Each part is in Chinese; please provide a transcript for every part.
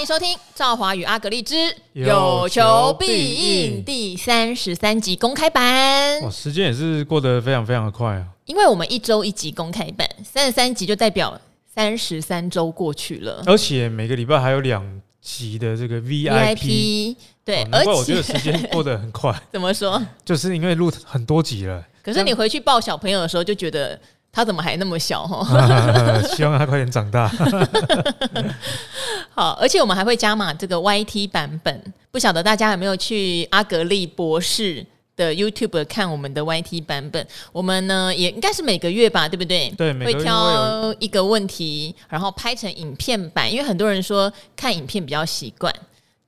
迎收听《赵华与阿格丽之有求必应》第三十三集公开版。哇，时间也是过得非常非常的快啊！因为我们一周一集公开版，三十三集就代表三十三周过去了，而且每个礼拜还有两集的这个 VIP。对，而且我觉得时间过得很快。怎么说？就是因为录很多集了。可是你回去抱小朋友的时候，就觉得。他怎么还那么小哈？希望他快点长大。好，而且我们还会加码这个 YT 版本，不晓得大家有没有去阿格力博士的 YouTube 看我们的 YT 版本？我们呢也应该是每个月吧，对不对？对，会挑一个问题，然后拍成影片版，因为很多人说看影片比较习惯。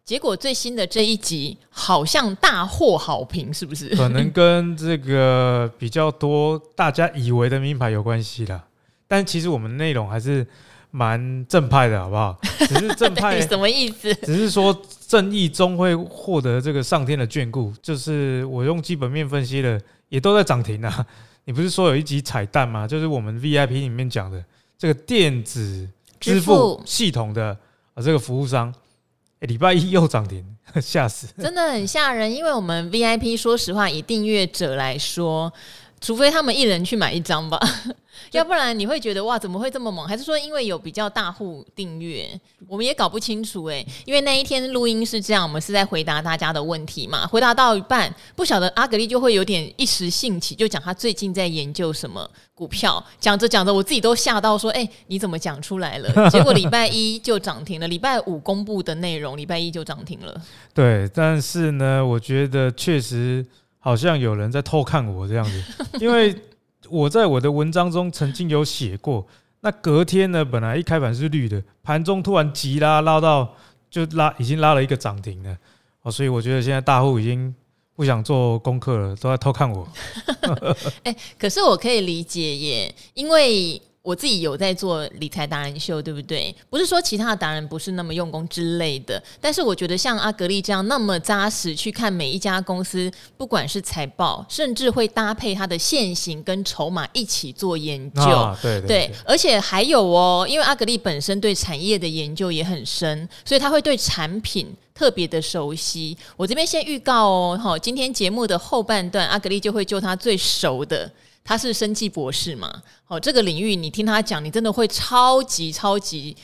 结果最新的这一集好像大获好评，是不是？可能跟这个比较多大家以为的名牌有关系啦。但其实我们内容还是蛮正派的，好不好？只是正派什么意思？只是说正义终会获得这个上天的眷顾。就是我用基本面分析的，也都在涨停啊。你不是说有一集彩蛋吗？就是我们 VIP 里面讲的这个电子支付系统的啊，这个服务商。礼拜一又涨停，吓死！真的很吓人，因为我们 VIP 说实话，以订阅者来说，除非他们一人去买一张吧。要不然你会觉得哇，怎么会这么猛？还是说因为有比较大户订阅？我们也搞不清楚哎。因为那一天录音是这样，我们是在回答大家的问题嘛。回答到一半，不晓得阿格丽就会有点一时兴起，就讲他最近在研究什么股票。讲着讲着，我自己都吓到说：“哎，你怎么讲出来了？” 结果礼拜一就涨停了，礼拜五公布的内容，礼拜一就涨停了。对，但是呢，我觉得确实好像有人在偷看我这样子，因为。我在我的文章中曾经有写过，那隔天呢，本来一开盘是绿的，盘中突然急拉拉到就拉，已经拉了一个涨停了哦，所以我觉得现在大户已经不想做功课了，都在偷看我。哎，可是我可以理解耶，因为。我自己有在做理财达人秀，对不对？不是说其他的达人不是那么用功之类的，但是我觉得像阿格力这样那么扎实去看每一家公司，不管是财报，甚至会搭配它的现行跟筹码一起做研究。啊、对对，对，对，而且还有哦，因为阿格力本身对产业的研究也很深，所以他会对产品特别的熟悉。我这边先预告哦，好，今天节目的后半段，阿格力就会就他最熟的。他是生计博士嘛？哦，这个领域你听他讲，你真的会超级超级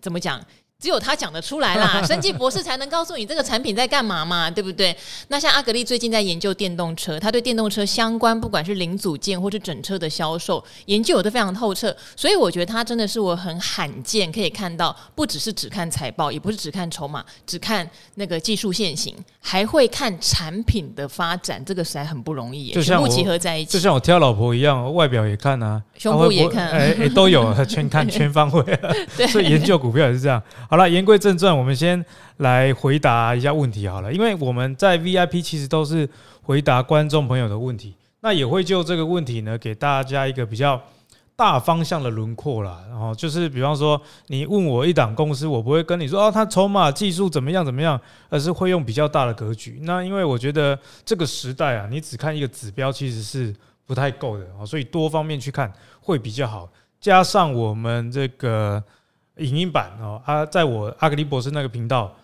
怎么讲？只有他讲得出来啦，生技博士才能告诉你这个产品在干嘛嘛，对不对？那像阿格力最近在研究电动车，他对电动车相关，不管是零组件或是整车的销售研究都非常透彻，所以我觉得他真的是我很罕见可以看到，不只是只看财报，也不是只看筹码，只看那个技术线型，还会看产品的发展，这个实在很不容易，全部集合在一起，就像我挑老婆一样，外表也看啊，胸部也看，哎哎都有，全看全方位，对，所以研究股票也是这样。好了，言归正传，我们先来回答一下问题好了。因为我们在 VIP 其实都是回答观众朋友的问题，那也会就这个问题呢，给大家一个比较大方向的轮廓啦。然后就是，比方说你问我一档公司，我不会跟你说哦，它筹码技术怎么样怎么样，而是会用比较大的格局。那因为我觉得这个时代啊，你只看一个指标其实是不太够的啊，所以多方面去看会比较好。加上我们这个。影音版哦，啊，在我阿格力博士那个频道，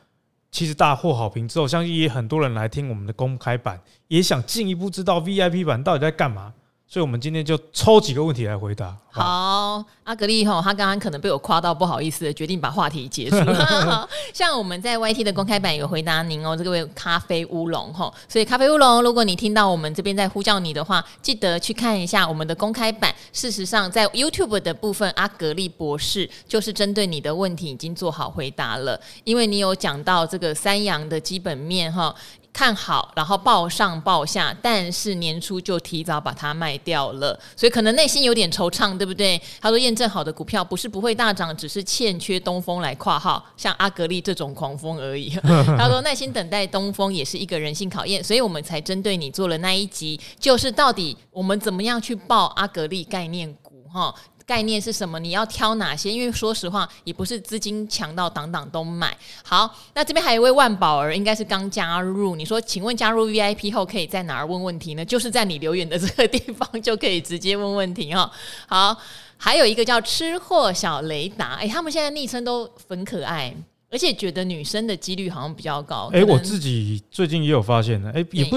其实大获好评之后，相信也很多人来听我们的公开版，也想进一步知道 VIP 版到底在干嘛。所以，我们今天就抽几个问题来回答。好，好，阿格力吼，他刚刚可能被我夸到不好意思，决定把话题结束。好，像我们在 YT 的公开版有回答您哦，这个位咖啡乌龙吼，所以咖啡乌龙，如果你听到我们这边在呼叫你的话，记得去看一下我们的公开版。事实上，在 YouTube 的部分，阿格力博士就是针对你的问题已经做好回答了，因为你有讲到这个三阳的基本面哈。看好，然后报上报下，但是年初就提早把它卖掉了，所以可能内心有点惆怅，对不对？他说验证好的股票不是不会大涨，只是欠缺东风来括号，像阿格力这种狂风而已。他说耐心等待东风也是一个人性考验，所以我们才针对你做了那一集，就是到底我们怎么样去报阿格力概念股哈。概念是什么？你要挑哪些？因为说实话，也不是资金强到档档都买。好，那这边还有一位万宝儿，应该是刚加入。你说，请问加入 VIP 后可以在哪儿问问题呢？就是在你留言的这个地方就可以直接问问题哈。好，还有一个叫吃货小雷达，哎，他们现在昵称都很可爱。而且觉得女生的几率好像比较高。哎，我自己最近也有发现呢，哎，也不，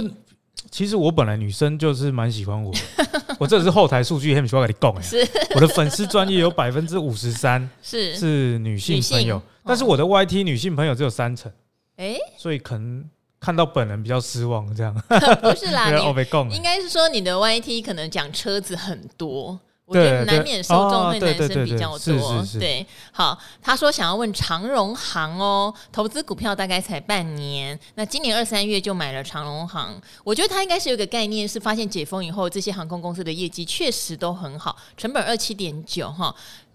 其实我本来女生就是蛮喜欢我，我这是后台数据，很喜欢跟你讲哎，我的粉丝专业有百分之五十三是。是女性朋友，但是我的 YT 女性朋友只有三成，哎，所以可能看到本人比较失望，这样。不是啦，应该是说你的 YT 可能讲车子很多。我觉得难免受众对男生比较多，对，好，他说想要问长荣行哦，投资股票大概才半年，那今年二三月就买了长荣行，我觉得他应该是有个概念，是发现解封以后，这些航空公司的业绩确实都很好，成本二七点九哈。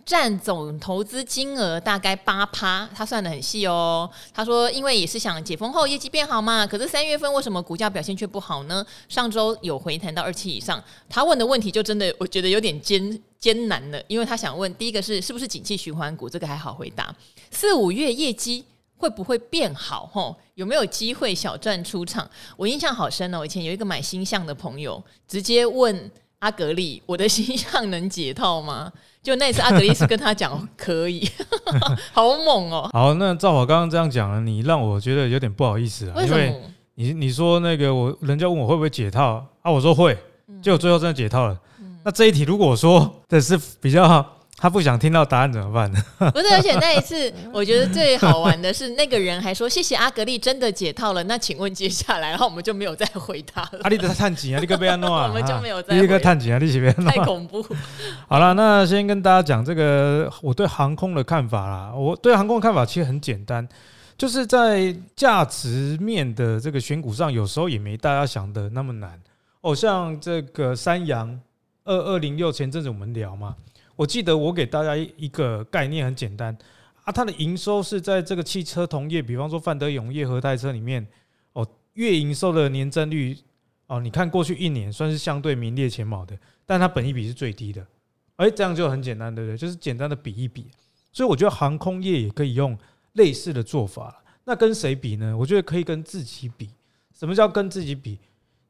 占总投资金额大概八趴，他算得很细哦。他说，因为也是想解封后业绩变好嘛。可是三月份为什么股价表现却不好呢？上周有回弹到二七以上。他问的问题就真的我觉得有点艰艰难了，因为他想问第一个是是不是景气循环股，这个还好回答。四五月业绩会不会变好？吼，有没有机会小赚出场？我印象好深哦，以前有一个买星象的朋友直接问阿格力：“我的星象能解套吗？”就那次阿德利斯跟他讲可以，好猛哦！好，那照我刚刚这样讲了，你让我觉得有点不好意思啊。为什么？因为你你说那个我，人家问我会不会解套啊，我说会，结果最后真的解套了。那这一题如果说这是比较。他不想听到答案怎么办呢？不是，而且那一次 我觉得最好玩的是，那个人还说谢谢阿格力真的解套了。那请问接下来，然后我们就没有再回答了。阿力的探井啊，你个贝安诺啊，我们就没有再。第一个探井啊，你是贝安诺。太恐怖。好了，那先跟大家讲这个我对航空的看法啦。我对航空的看法其实很简单，就是在价值面的这个选股上，有时候也没大家想的那么难。哦，像这个三阳二二零六前阵子我们聊嘛。我记得我给大家一个概念很简单啊，它的营收是在这个汽车同业，比方说范德永业、和泰车里面哦，月营收的年增率哦，你看过去一年算是相对名列前茅的，但它本益比是最低的，哎，这样就很简单，对不对？就是简单的比一比，所以我觉得航空业也可以用类似的做法。那跟谁比呢？我觉得可以跟自己比。什么叫跟自己比？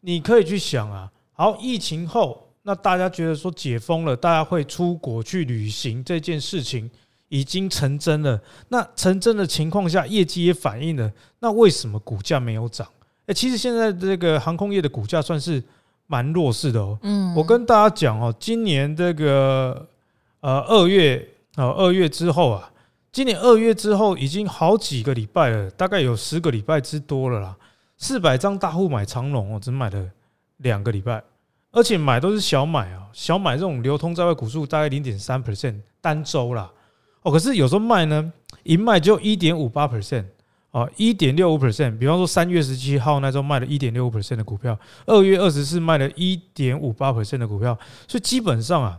你可以去想啊，好，疫情后。那大家觉得说解封了，大家会出国去旅行这件事情已经成真了。那成真的情况下，业绩也反映了。那为什么股价没有涨？诶，其实现在这个航空业的股价算是蛮弱势的哦。嗯，我跟大家讲哦，今年这个呃二月啊，二月之后啊，今年二月之后已经好几个礼拜了，大概有十个礼拜之多了啦。四百张大户买长龙哦，只买了两个礼拜。而且买都是小买啊，小买这种流通在外股数大概零点三 percent 单周啦，哦，可是有时候卖呢，一卖就一点五八 percent 啊，一点六五 percent。比方说三月十七号那时候卖了一点六五 percent 的股票，二月二十四卖了一点五八 percent 的股票，所以基本上啊，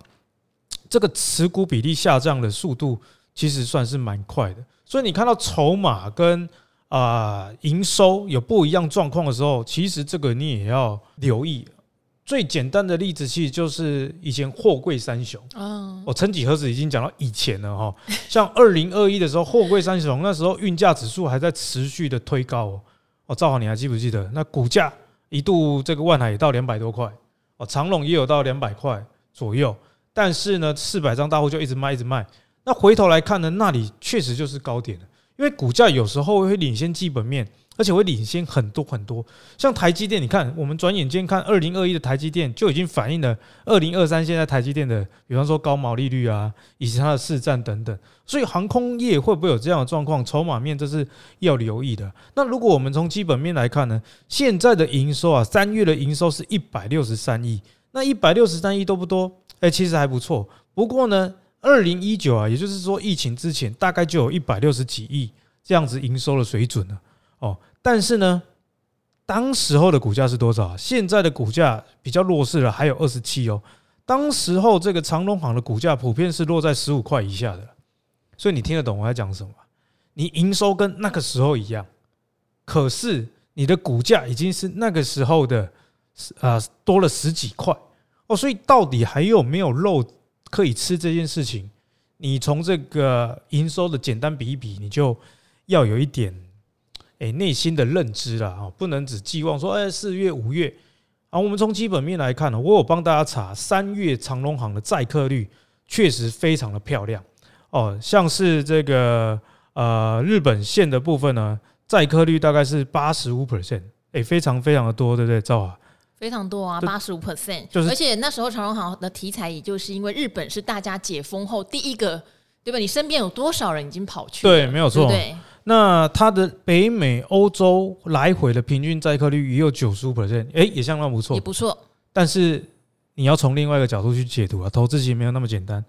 这个持股比例下降的速度其实算是蛮快的。所以你看到筹码跟啊营收有不一样状况的时候，其实这个你也要留意。最简单的例子其实就是以前货柜三雄啊，我曾几何时已经讲到以前了哈。像二零二一的时候，货柜三雄那时候运价指数还在持续的推高哦。哦，赵豪，你还记不记得？那股价一度这个万海也到两百多块哦，长隆也有到两百块左右。但是呢，四百张大户就一直卖，一直卖。那回头来看呢，那里确实就是高点了，因为股价有时候会领先基本面。而且会领先很多很多，像台积电，你看，我们转眼间看二零二一的台积电就已经反映了二零二三现在台积电的，比方说高毛利率啊，以及它的市占等等。所以航空业会不会有这样的状况？筹码面这是要留意的。那如果我们从基本面来看呢？现在的营收啊，三月的营收是一百六十三亿，那一百六十三亿多不多？哎，其实还不错。不过呢，二零一九啊，也就是说疫情之前，大概就有一百六十几亿这样子营收的水准了。哦。但是呢，当时候的股价是多少？现在的股价比较弱势了，还有二十七哦。当时候这个长隆行的股价普遍是落在十五块以下的，所以你听得懂我在讲什么？你营收跟那个时候一样，可是你的股价已经是那个时候的啊多了十几块哦。所以到底还有没有肉可以吃这件事情？你从这个营收的简单比一比，你就要有一点。诶，内心的认知了啊，不能只寄望说，哎，四月、五月啊。我们从基本面来看呢，我有帮大家查三月长隆行的载客率确实非常的漂亮哦，像是这个呃日本线的部分呢，载客率大概是八十五 percent，哎，非常非常的多，对不对？赵华？非常多啊，八十五 percent，就是，而且那时候长荣行的题材，也就是因为日本是大家解封后第一个，对吧？你身边有多少人已经跑去？对，没有错。对，对，那它的北美、欧洲来回的平均载客率也有九十五 percent，哎，也相当不错，也不错。但是你要从另外一个角度去解读啊，投资其实没有那么简单。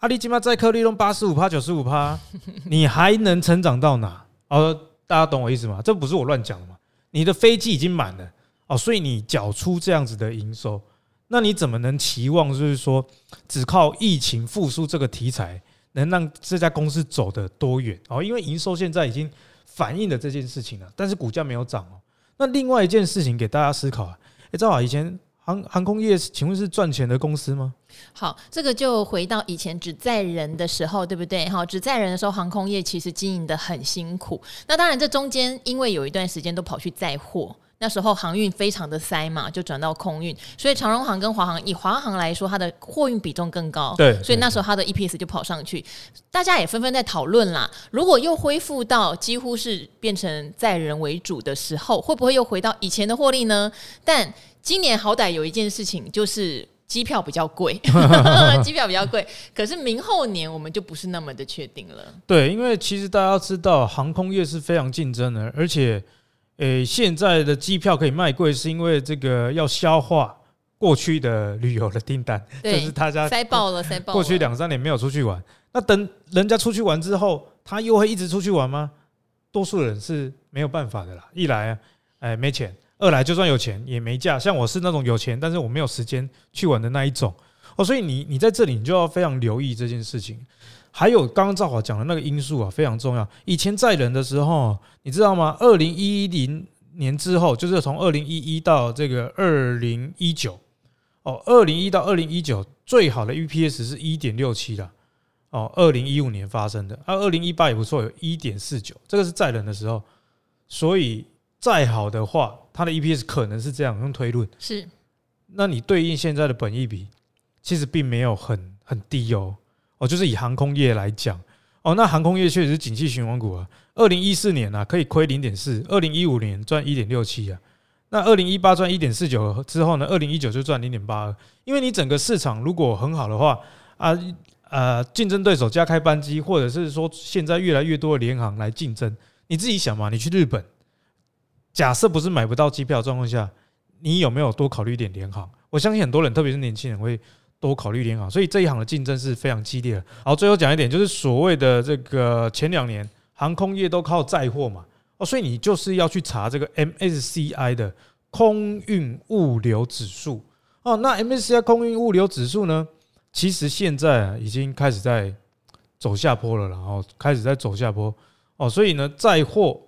阿里基玛载客率用八十五趴、九十五趴，你还能成长到哪？哦，大家懂我意思吗？这不是我乱讲的嘛？你的飞机已经满了。哦，所以你缴出这样子的营收，那你怎么能期望就是说，只靠疫情复苏这个题材，能让这家公司走得多远？哦，因为营收现在已经反映了这件事情了，但是股价没有涨哦。那另外一件事情给大家思考啊，哎，赵华，以前航航空业请问是赚钱的公司吗？好，这个就回到以前只载人的时候，对不对？好，只载人的时候，航空业其实经营得很辛苦。那当然，这中间因为有一段时间都跑去载货。那时候航运非常的塞嘛，就转到空运，所以长荣航跟华航，以华航来说，它的货运比重更高，对，所以那时候它的 EPS 就跑上去，大家也纷纷在讨论啦。如果又恢复到几乎是变成载人为主的时候，会不会又回到以前的获利呢？但今年好歹有一件事情，就是机票比较贵，机票比较贵，可是明后年我们就不是那么的确定了。对，因为其实大家要知道，航空业是非常竞争的，而且。诶、欸，现在的机票可以卖贵，是因为这个要消化过去的旅游的订单，就是大家塞爆了，塞爆了。过去两三年没有出去玩，那等人家出去玩之后，他又会一直出去玩吗？多数人是没有办法的啦。一来，啊，哎，没钱；二来，就算有钱也没假。像我是那种有钱，但是我没有时间去玩的那一种。哦，所以你你在这里，你就要非常留意这件事情。还有刚刚赵华讲的那个因素啊，非常重要。以前载人的时候，你知道吗？二零一零年之后，就是从二零一一到这个二零一九，哦，二零一到二零一九最好的 EPS 是一点六七的，哦，二零一五年发生的，啊，二零一八也不错，有一点四九，这个是载人的时候。所以再好的话，它的 EPS 可能是这样用推论是。那你对应现在的本益比，其实并没有很很低哦。哦，就是以航空业来讲，哦，那航空业确实是景气循环股啊。二零一四年啊，可以亏零点四；二零一五年赚一点六七啊。那二零一八赚一点四九之后呢，二零一九就赚零点八二。因为你整个市场如果很好的话啊，呃，竞争对手加开班机，或者是说现在越来越多的联航来竞争，你自己想嘛，你去日本，假设不是买不到机票状况下，你有没有多考虑一点联航？我相信很多人，特别是年轻人会。多考虑联航，所以这一行的竞争是非常激烈的。好，最后讲一点，就是所谓的这个前两年航空业都靠载货嘛，哦，所以你就是要去查这个 MSCI 的空运物流指数哦。那 MSCI 空运物流指数呢，其实现在已经开始在走下坡了，然后开始在走下坡哦，所以呢，载货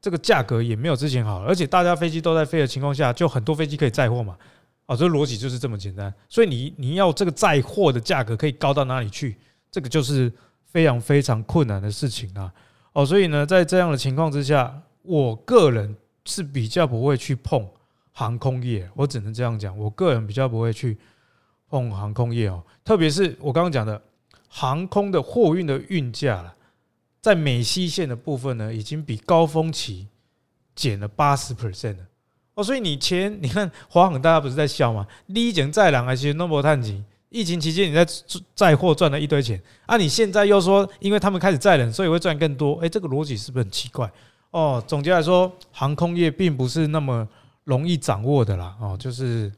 这个价格也没有之前好了，而且大家飞机都在飞的情况下，就很多飞机可以载货嘛。哦，这逻辑就是这么简单，所以你你要这个载货的价格可以高到哪里去？这个就是非常非常困难的事情啊！哦，所以呢，在这样的情况之下，我个人是比较不会去碰航空业，我只能这样讲，我个人比较不会去碰航空业哦，特别是我刚刚讲的航空的货运的运价了，在美西线的部分呢，已经比高峰期减了八十 percent 了。所以你前 你看华航，大家不是在笑吗？你以前载人还是那么叹气？疫情期间你在载货赚了一堆钱，啊，你现在又说因为他们开始载人，所以会赚更多？哎，这个逻辑是不是很奇怪？哦，总结来说，航空业并不是那么容易掌握的啦。哦，就是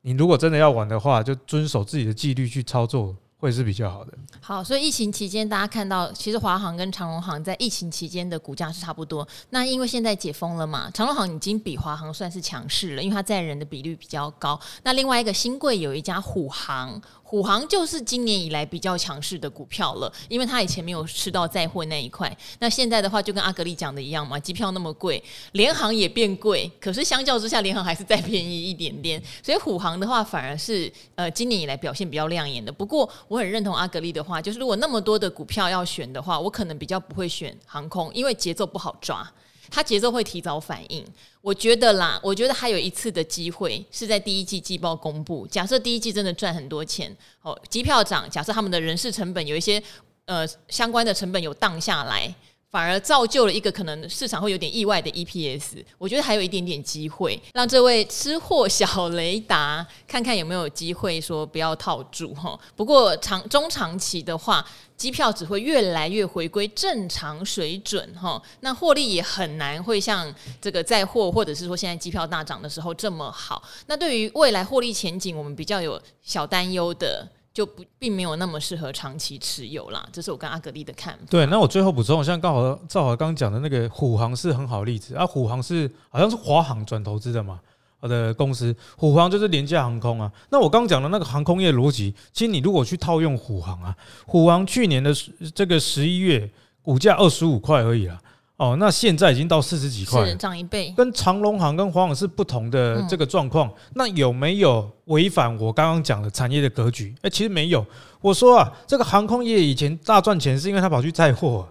你如果真的要玩的话，就遵守自己的纪律去操作。会是比较好的。好，所以疫情期间，大家看到其实华航跟长荣航在疫情期间的股价是差不多。那因为现在解封了嘛，长荣航已经比华航算是强势了，因为它载人的比率比较高。那另外一个新贵有一家虎航。虎航就是今年以来比较强势的股票了，因为它以前没有吃到载货那一块。那现在的话，就跟阿格力讲的一样嘛，机票那么贵，联航也变贵，可是相较之下，联航还是再便宜一点点。所以虎航的话，反而是呃今年以来表现比较亮眼的。不过我很认同阿格力的话，就是如果那么多的股票要选的话，我可能比较不会选航空，因为节奏不好抓。他节奏会提早反应，我觉得啦，我觉得还有一次的机会是在第一季季报公布。假设第一季真的赚很多钱，哦，机票涨，假设他们的人事成本有一些呃相关的成本有荡下来。反而造就了一个可能市场会有点意外的 EPS，我觉得还有一点点机会，让这位吃货小雷达看看有没有机会说不要套住哈。不过长中长期的话，机票只会越来越回归正常水准哈。那获利也很难会像这个载货或者是说现在机票大涨的时候这么好。那对于未来获利前景，我们比较有小担忧的。就不并没有那么适合长期持有啦，这是我跟阿格力的看法。对，那我最后补充，像刚好赵华刚讲的那个虎航是很好例子啊，虎航是好像是华航转投资的嘛，我的公司虎航就是廉价航空啊。那我刚讲的那个航空业逻辑，其实你如果去套用虎航啊，虎航去年的这个十一月股价二十五块而已啦。哦，那现在已经到四十几块，是涨一倍，跟长荣航跟华航是不同的这个状况。嗯、那有没有违反我刚刚讲的产业的格局？哎、欸，其实没有。我说啊，这个航空业以前大赚钱是因为他跑去载货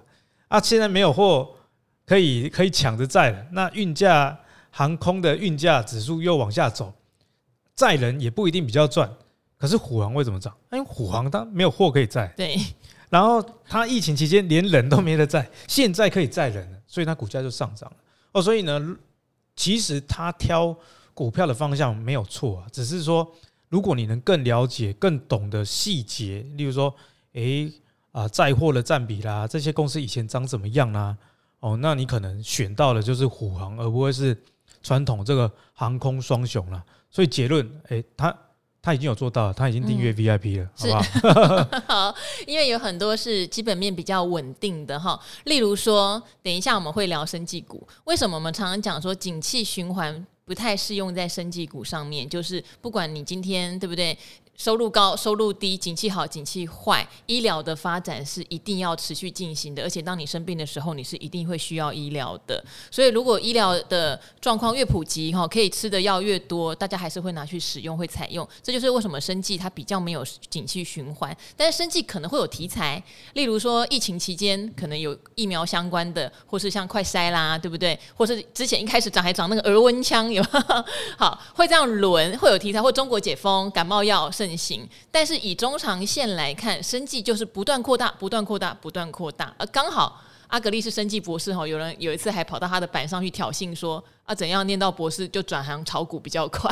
啊，现在没有货可以可以抢着载了。那运价航空的运价指数又往下走，载人也不一定比较赚。可是虎航为什么涨？因为虎航它没有货可以载。对。然后它疫情期间连人都没得载，现在可以载人了。所以它股价就上涨了哦，所以呢，其实他挑股票的方向没有错啊，只是说如果你能更了解、更懂得细节，例如说，诶啊，载货的占比啦，这些公司以前涨怎么样啦，哦，那你可能选到的就是虎航，而不会是传统这个航空双雄了。所以结论，诶，他。他已经有做到了，他已经订阅 VIP 了，嗯、好不好？好，因为有很多是基本面比较稳定的哈，例如说，等一下我们会聊生技股，为什么我们常常讲说景气循环不太适用在生技股上面？就是不管你今天对不对？收入高，收入低，景气好，景气坏，医疗的发展是一定要持续进行的。而且，当你生病的时候，你是一定会需要医疗的。所以，如果医疗的状况越普及，哈，可以吃的药越多，大家还是会拿去使用，会采用。这就是为什么生计它比较没有景气循环。但是，生计可能会有题材，例如说疫情期间可能有疫苗相关的，或是像快筛啦，对不对？或是之前一开始涨还涨那个额温枪，有好会这样轮，会有题材，或中国解封感冒药甚。行，但是以中长线来看，生计就是不断扩大，不断扩大，不断扩大。而刚好阿格丽是生计博士哈，有人有一次还跑到他的板上去挑衅说啊，怎样念到博士就转行炒股比较快？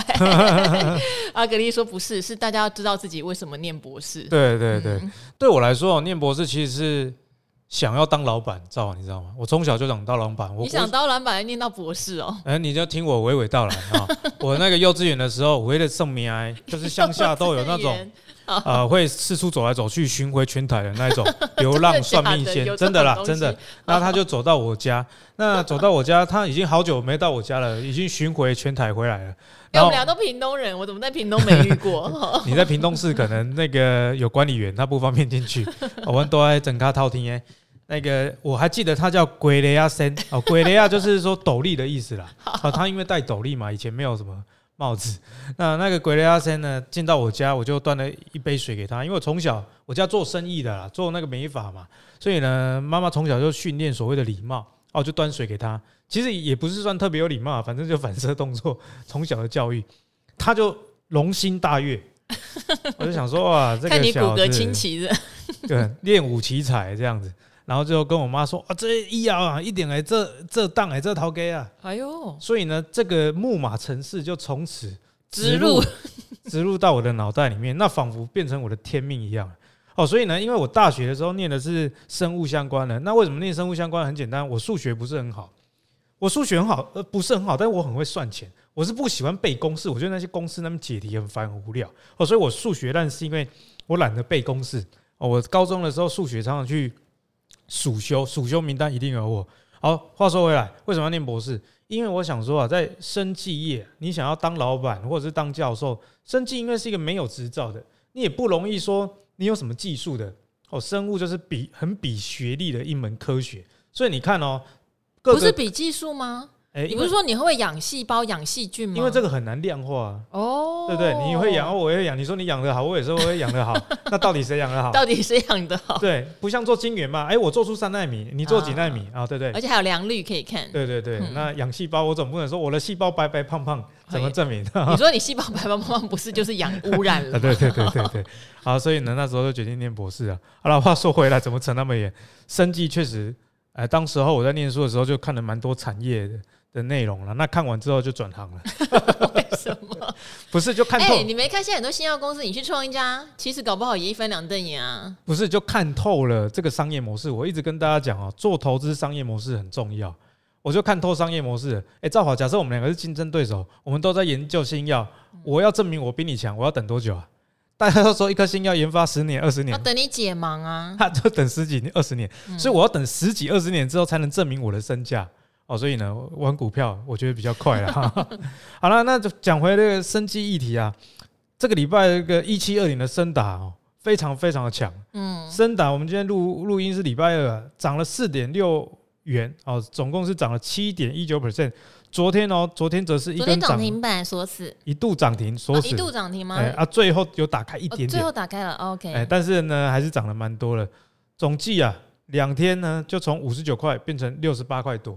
阿格丽说不是，是大家要知道自己为什么念博士。对对对，嗯、对我来说，念博士其实是。想要当老板，知道你知道吗？我从小就想当老板。我你想当老板，还念到博士哦？哎，你就听我娓娓道来啊！我那个幼稚园的时候，为了送命哀，就是乡下都有那种 啊，会四处走来走去巡回全台的那种 流浪算命仙，真的啦，真的。那他就走到我家，那走到我家，他已经好久没到我家了，已经巡回全台回来了。我们俩都屏东人，我怎么在屏东没遇过？你在屏东市可能那个有管理员，他不方便进去。我们都在整卡套厅哎。那个我还记得他叫鬼雷亚森哦，鬼雷亚 就是说斗笠的意思啦。哦，他因为戴斗笠嘛，以前没有什么帽子。那那个鬼雷亚森呢，进到我家，我就端了一杯水给他。因为我从小我家做生意的啦，做那个美发嘛，所以呢，妈妈从小就训练所谓的礼貌哦，就端水给他。其实也不是算特别有礼貌，反正就反射动作，从小的教育，他就龙心大悦。我就想说哇，这个看你骨骼清奇的，对，练武奇才这样子。然后就跟我妈说啊，这医药啊，一点哎，这这档哎，这逃给啊，哎呦，所以呢，这个木马城市就从此植入 植入到我的脑袋里面，那仿佛变成我的天命一样。哦，所以呢，因为我大学的时候念的是生物相关的，那为什么念生物相关？很简单，我数学不是很好，我数学很好，呃，不是很好，但是我很会算钱。我是不喜欢背公式，我觉得那些公式那么解题很烦很无聊。哦，所以我数学烂是因为我懒得背公式。哦，我高中的时候数学常常去。暑修，暑修名单一定有我。好，话说回来，为什么要念博士？因为我想说啊，在生技业，你想要当老板或者是当教授，生技应该是一个没有执照的，你也不容易说你有什么技术的。哦，生物就是比很比学历的一门科学，所以你看哦，不是比技术吗？你不是说你会养细胞、养细菌吗？因为这个很难量化哦，对不对？你会养，我也会养。你说你养得好，我也说我会养得好。那到底谁养得好？到底谁养得好？对，不像做晶圆嘛。哎，我做出三纳米，你做几纳米啊？对不对？而且还有良率可以看。对对对，那养细胞，我总不能说我的细胞白白胖胖，怎么证明？你说你细胞白白胖胖，不是就是养污染了？对对对对对。好，所以呢，那时候就决定念博士啊。好了，话说回来，怎么扯那么远？生计确实，哎，当时候我在念书的时候就看了蛮多产业的。的内容了，那看完之后就转行了。为什么？不是就看透？欸、你没看现在很多新药公司，你去创一家，其实搞不好也一分两瞪眼啊。不是就看透了这个商业模式？我一直跟大家讲哦，做投资商业模式很重要。我就看透商业模式。哎，赵华，假设我们两个是竞争对手，我们都在研究新药，我要证明我比你强，我要等多久啊？大家都说一颗新药研发十年、二十年，要等你解盲啊？他就等十几年、二十年，所以我要等十几、二十年之后才能证明我的身价。哦，所以呢，玩股票我觉得比较快了。好了，那就讲回这个生技议题啊。这个礼拜这个一七二零的升达哦，非常非常的强。嗯，升达我们今天录录音是礼拜二，涨了四点六元哦，总共是涨了七点一九 percent。昨天哦，昨天则是一根涨停板锁死，一度涨停锁死，一度涨停吗？哎啊，最后有打开一点点，最后打开了，OK。哎，但是呢，还是涨了蛮多了。总计啊，两天呢就从五十九块变成六十八块多。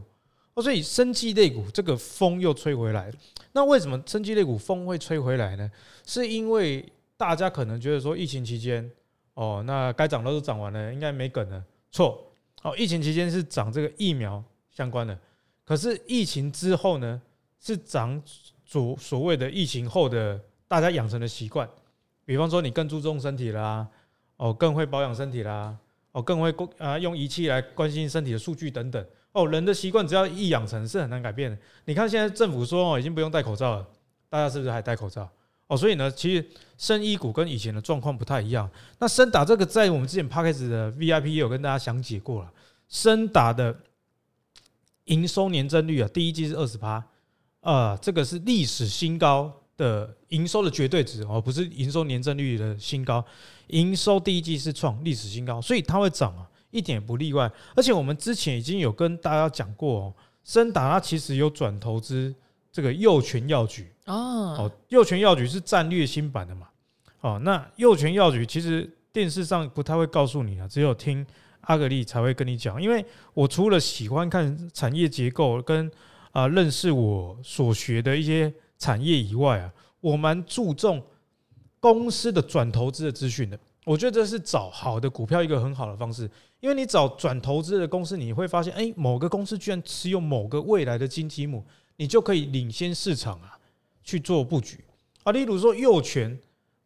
哦，所以生技类股这个风又吹回来。那为什么生技类股风会吹回来呢？是因为大家可能觉得说疫情期间，哦，那该涨的都涨完了，应该没梗了。错，哦，疫情期间是涨这个疫苗相关的，可是疫情之后呢，是涨所所谓的疫情后的大家养成的习惯，比方说你更注重身体啦，哦，更会保养身体啦，哦，更会啊用仪器来关心身体的数据等等。哦，人的习惯只要一养成是很难改变的。你看现在政府说哦，已经不用戴口罩了，大家是不是还戴口罩？哦，所以呢，其实生医股跟以前的状况不太一样。那升打这个在我们之前 Podcast 的 VIP 也有跟大家详解过了。升打的营收年增率啊，第一季是二十趴，啊，这个是历史新高的营收的绝对值哦，不是营收年增率的新高。营收第一季是创历史新高，所以它会涨啊。一点也不例外，而且我们之前已经有跟大家讲过哦，森达它其实有转投资这个佑全药局。哦，佑全药局是战略新版的嘛，哦，那佑全药局其实电视上不太会告诉你啊，只有听阿格力才会跟你讲，因为我除了喜欢看产业结构跟啊认识我所学的一些产业以外啊，我蛮注重公司的转投资的资讯的。我觉得这是找好的股票一个很好的方式，因为你找转投资的公司，你会发现，哎，某个公司居然持有某个未来的金鸡母，你就可以领先市场啊去做布局啊。例如说，佑全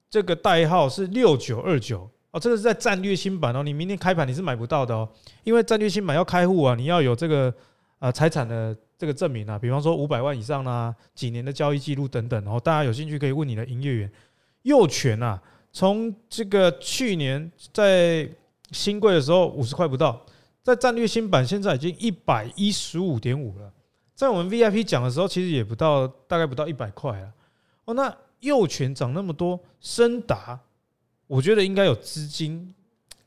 这个代号是六九二九哦，这个是在战略新版哦，你明天开盘你是买不到的哦，因为战略新版要开户啊，你要有这个呃财产的这个证明啊，比方说五百万以上啊，几年的交易记录等等，然后大家有兴趣可以问你的营业员，佑全啊。从这个去年在新贵的时候五十块不到，在战略新版现在已经一百一十五点五了，在我们 VIP 讲的时候，其实也不到，大概不到一百块了。哦，那右权涨那么多，深达，我觉得应该有资金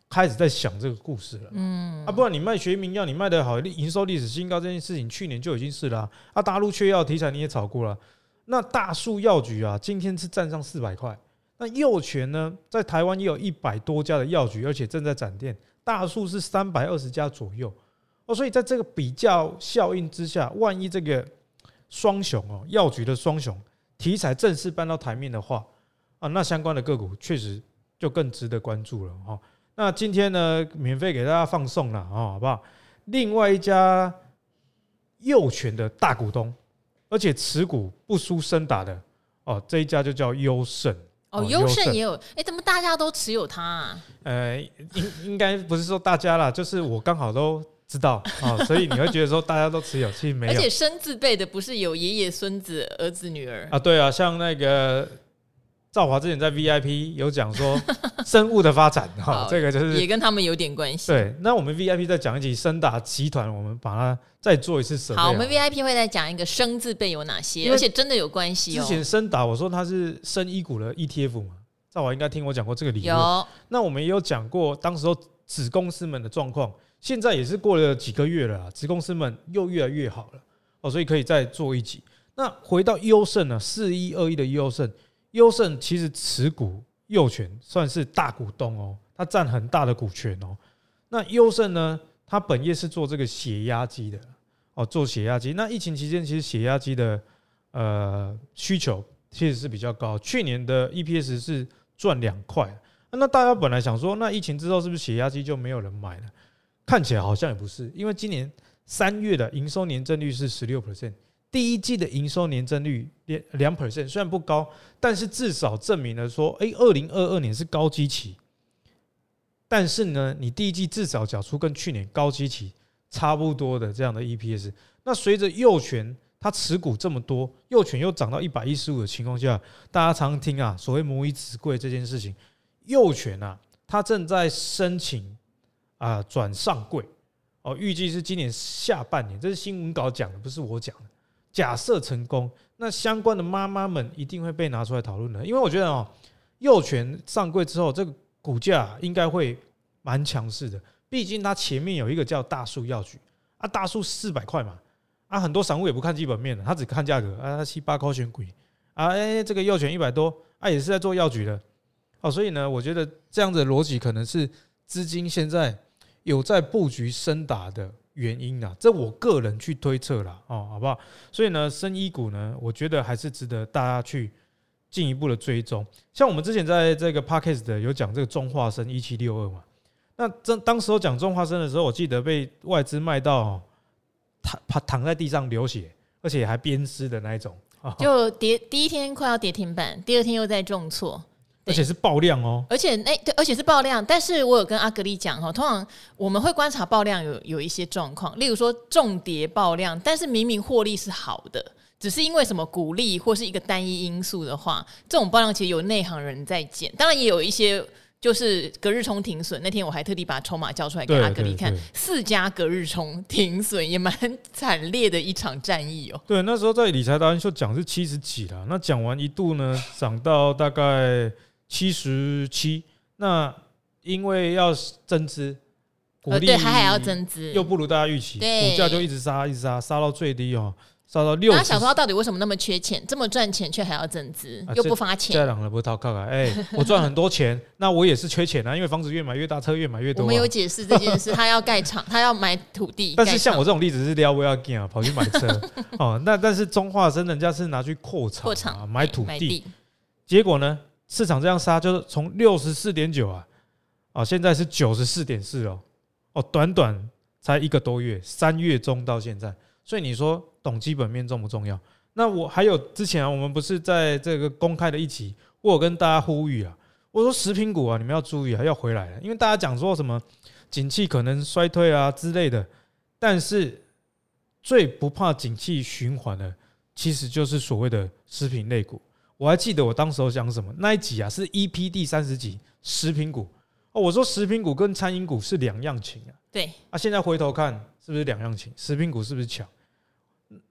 开始在想这个故事了。嗯，啊，不然你卖学名药，你卖的好，营收历史新高这件事情，去年就已经是了。啊，大陆缺药题材你也炒过了。那大树药局啊，今天是站上四百块。那佑全呢，在台湾也有一百多家的药局，而且正在展店，大数是三百二十家左右哦。所以在这个比较效应之下，万一这个双雄哦，药局的双雄题材正式搬到台面的话啊，那相关的个股确实就更值得关注了哈。那今天呢，免费给大家放送了啊，好不好？另外一家佑全的大股东，而且持股不输深达的哦，这一家就叫优胜。哦，优胜也有，哎、欸，怎么大家都持有它啊？呃，应应该不是说大家啦，就是我刚好都知道啊、哦，所以你会觉得说大家都持有，其实没有。而且生字辈的不是有爷爷、孙子、儿子、女儿啊？对啊，像那个。赵华之前在 VIP 有讲说 生物的发展哈，这个就是也跟他们有点关系。对，那我们 VIP 再讲一集升达集团，我们把它再做一次审。好，我们 VIP 会再讲一个生字辈有哪些，而且真的有关系哦。之前升达我说它是生一股的 ETF 嘛，赵华应该听我讲过这个理论。有，那我们也有讲过，当时候子公司们的状况，现在也是过了几个月了，子公司们又越来越好了。哦，所以可以再做一集。那回到优胜呢，四一二一的优胜，优胜其实持股佑全算是大股东哦，它占很大的股权哦。那优胜呢，它本业是做这个血压机的哦，做血压机。那疫情期间，其实血压机的呃需求其实是比较高，去年的 EPS 是赚两块。那大家本来想说，那疫情之后是不是血压机就没有人买了？看起来好像也不是，因为今年三月的营收年增率是十六 percent，第一季的营收年增率两两 percent，虽然不高，但是至少证明了说，哎，二零二二年是高基期。但是呢，你第一季至少缴出跟去年高基期差不多的这样的 EPS。那随着幼犬它持股这么多，幼犬又涨到一百一十五的情况下，大家常听啊，所谓母以子贵这件事情。幼犬啊，它正在申请啊转上柜哦，预计是今年下半年，这是新闻稿讲的，不是我讲的。假设成功，那相关的妈妈们一定会被拿出来讨论的，因为我觉得哦，幼犬上柜之后，这个股价应该会蛮强势的。毕竟它前面有一个叫大树药局啊，大树四百块嘛，啊，很多散户也不看基本面的，他只看价格啊，七八块钱贵啊，哎，这个佑全一百多啊，也是在做药局的。哦，所以呢，我觉得这样子的逻辑可能是资金现在有在布局深达的原因啊，这我个人去推测啦，哦，好不好？所以呢，生医股呢，我觉得还是值得大家去进一步的追踪。像我们之前在这个 Podcast 的有讲这个中化生一七六二嘛，那这当时候讲中化生的时候，我记得被外资卖到躺躺躺在地上流血，而且还鞭尸的那一种，就跌第一天快要跌停板，第二天又在重挫。而且是爆量哦，而且哎，对，而且是爆量。但是我有跟阿格力讲哈，通常我们会观察爆量有有一些状况，例如说重叠爆量，但是明明获利是好的，只是因为什么鼓励或是一个单一因素的话，这种爆量其实有内行人在捡。当然也有一些就是隔日冲停损，那天我还特地把筹码交出来给阿格力看，四家隔日冲停损也蛮惨烈的一场战役哦。对，那时候在理财达人秀讲是七十几了，那讲完一度呢涨到大概。七十七，那因为要增资，股利还还要增资，又不如大家预期，股价就一直杀，一直杀，杀到最低哦，杀到六。那想说他到底为什么那么缺钱，这么赚钱却还要增资，又不发钱？这两个不套靠啊，哎，我赚很多钱，那我也是缺钱啊，因为房子越买越大，车越买越多。我们有解释这件事，他要盖厂，他要买土地。但是像我这种例子是撩不要紧啊，跑去买车 哦。那但是中化生人家是拿去扩厂，扩厂买土地，结果呢？市场这样杀，就是从六十四点九啊，啊，现在是九十四点四哦，哦，短短才一个多月，三月中到现在，所以你说懂基本面重不重要？那我还有之前，我们不是在这个公开的一期，我有跟大家呼吁啊，我说食品股啊，你们要注意啊，要回来了，因为大家讲说什么景气可能衰退啊之类的，但是最不怕景气循环的，其实就是所谓的食品类股。我还记得我当时候讲什么那一集啊，是 EP 第三十集食品股哦。我说食品股跟餐饮股是两样情啊。对啊，现在回头看是不是两样情？食品股是不是强？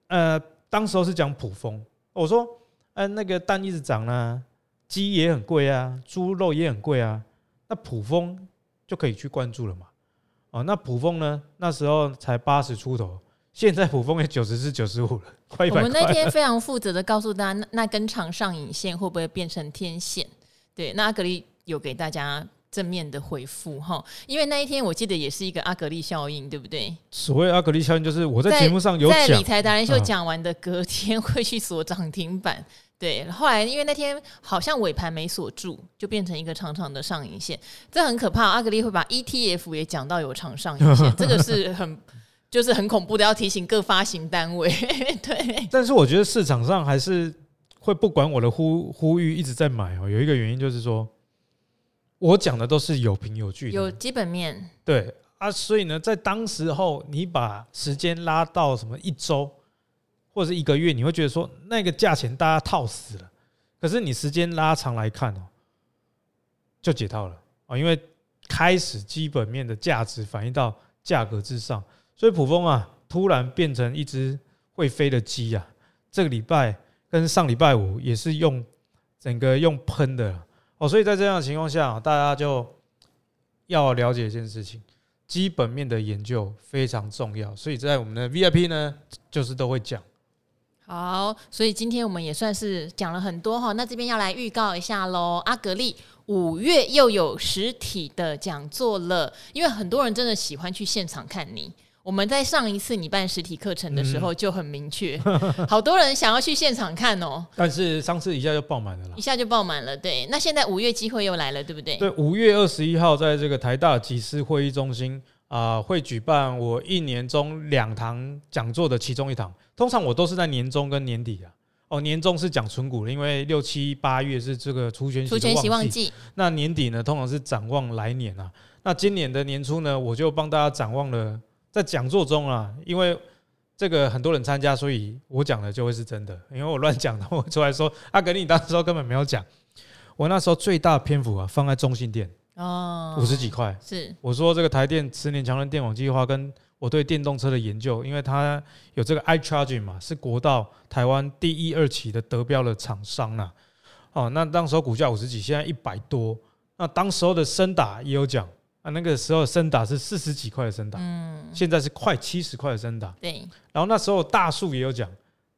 呃，当时候是讲普丰。我说，呃，那个蛋一直涨啊，鸡也很贵啊，猪肉也很贵啊，那普丰就可以去关注了嘛。哦，那普丰呢，那时候才八十出头。现在普丰也九十至、九十五了，快一百块。我们那天非常负责的告诉大家，那那根长上影线会不会变成天线？对，那阿格力有给大家正面的回复哈，因为那一天我记得也是一个阿格力效应，对不对？所谓阿格力效应，就是我在节目上有在理财达人秀讲完的隔天会去锁涨停板。对，后来因为那天好像尾盘没锁住，就变成一个长长的上影线，这很可怕。阿格力会把 ETF 也讲到有长上影线，这个是很。就是很恐怖的，要提醒各发行单位。对，但是我觉得市场上还是会不管我的呼呼吁一直在买哦。有一个原因就是说，我讲的都是有凭有据的，有基本面。对啊，所以呢，在当时候你把时间拉到什么一周或者是一个月，你会觉得说那个价钱大家套死了。可是你时间拉长来看哦，就解套了啊，因为开始基本面的价值反映到价格之上。所以卜蜂啊，突然变成一只会飞的鸡啊！这个礼拜跟上礼拜五也是用整个用喷的哦。所以在这样的情况下，大家就要了解一件事情：基本面的研究非常重要，所以在我们的 VIP 呢，就是都会讲。好，所以今天我们也算是讲了很多哈。那这边要来预告一下喽，阿格力五月又有实体的讲座了，因为很多人真的喜欢去现场看你。我们在上一次你办实体课程的时候就很明确，嗯、好多人想要去现场看哦。但是上次一下就爆满了啦，一下就爆满了。对，那现在五月机会又来了，对不对？对，五月二十一号在这个台大集思会议中心啊、呃，会举办我一年中两堂讲座的其中一堂。通常我都是在年中跟年底啊。哦，年中是讲存股的，因为六七八月是这个除权除息旺季。那年底呢，通常是展望来年啊。那今年的年初呢，我就帮大家展望了。在讲座中啊，因为这个很多人参加，所以我讲的就会是真的。因为我乱讲的，我出来说阿格力，你当时根本没有讲。我那时候最大的篇幅啊，放在中信店哦，五十几块。是我说这个台电十年强韧电网计划，跟我对电动车的研究，因为它有这个 iCharging 嘛，是国道台湾第一二期的得标的厂商呐。哦，那当时候股价五十几，现在一百多。那当时候的森达也有讲。啊，那个时候升达是四十几块的升达，嗯，现在是快七十块的升达，对。然后那时候大树也有讲，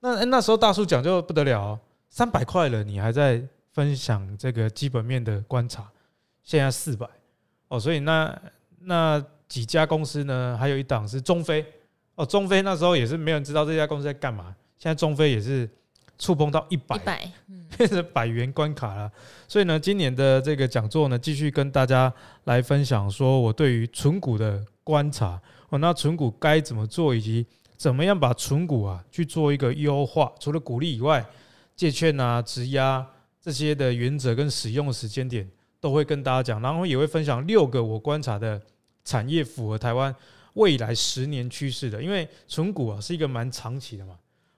那那时候大树讲就不得了哦，三百块了，你还在分享这个基本面的观察，现在四百哦，所以那那几家公司呢，还有一档是中非哦，中非那时候也是没有人知道这家公司在干嘛，现在中非也是。触碰到一百，变成百元关卡了。所以呢，今年的这个讲座呢，继续跟大家来分享，说我对于存股的观察。哦，那存股该怎么做，以及怎么样把存股啊去做一个优化。除了股利以外，借券啊、质押这些的原则跟使用的时间点，都会跟大家讲。然后也会分享六个我观察的产业符合台湾未来十年趋势的。因为存股啊是一个蛮长期的嘛。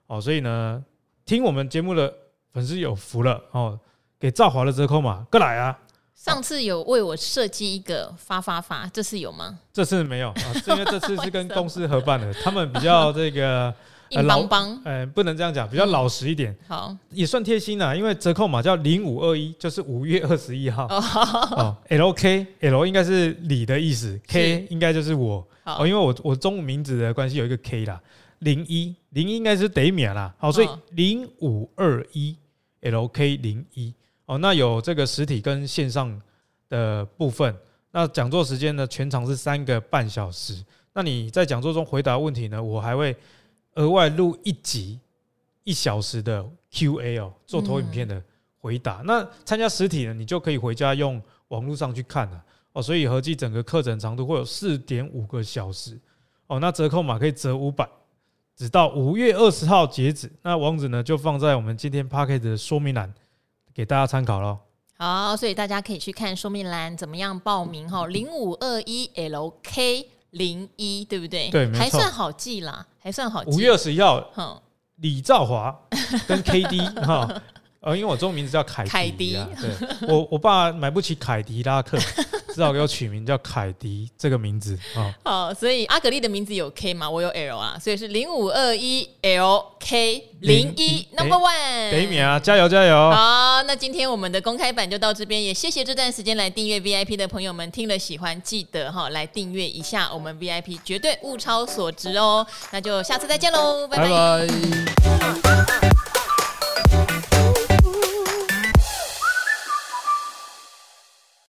哦，所以呢。听我们节目的粉丝有福了哦，给赵华的折扣码过来啊！上次有为我设计一个发发发，这次有吗？这次没有啊，因为这次是跟 公司合办的，他们比较 这个硬邦邦，呃，不能这样讲，比较老实一点。嗯、好，也算贴心啦，因为折扣码叫零五二一，就是五月二十一号哦。L K L 应该是你的意思，K 应该就是我哦，因为我我中文名字的关系有一个 K 啦。零一零一应该是得免啦，好，所以零五二一 LK 零一哦，那有这个实体跟线上的部分。那讲座时间呢，全长是三个半小时。那你在讲座中回答问题呢，我还会额外录一集一小时的 QA 哦，做投影片的回答。那参加实体呢，你就可以回家用网络上去看了哦。所以合计整个课程长度会有四点五个小时哦。那折扣码可以折五百。直到五月二十号截止，那网址呢就放在我们今天 Podcast 的说明栏，给大家参考喽。好，所以大家可以去看说明栏，怎么样报名哈？零五二一 LK 零一，对不对？对，还算好记啦，还算好记。五月二十一号，嗯，李兆华跟 KD 哈。呃，因为我中文名字叫凯凯迪啊，对，我我爸买不起凯迪拉克，只好给我取名叫凯迪这个名字啊。好，所以阿格力的名字有 K 吗？我有 L 啊，所以是零五二一 LK 零一 Number One。给你啊，加油加油！好，那今天我们的公开版就到这边，也谢谢这段时间来订阅 VIP 的朋友们，听了喜欢记得哈来订阅一下我们 VIP，绝对物超所值哦。那就下次再见喽，拜拜。拜拜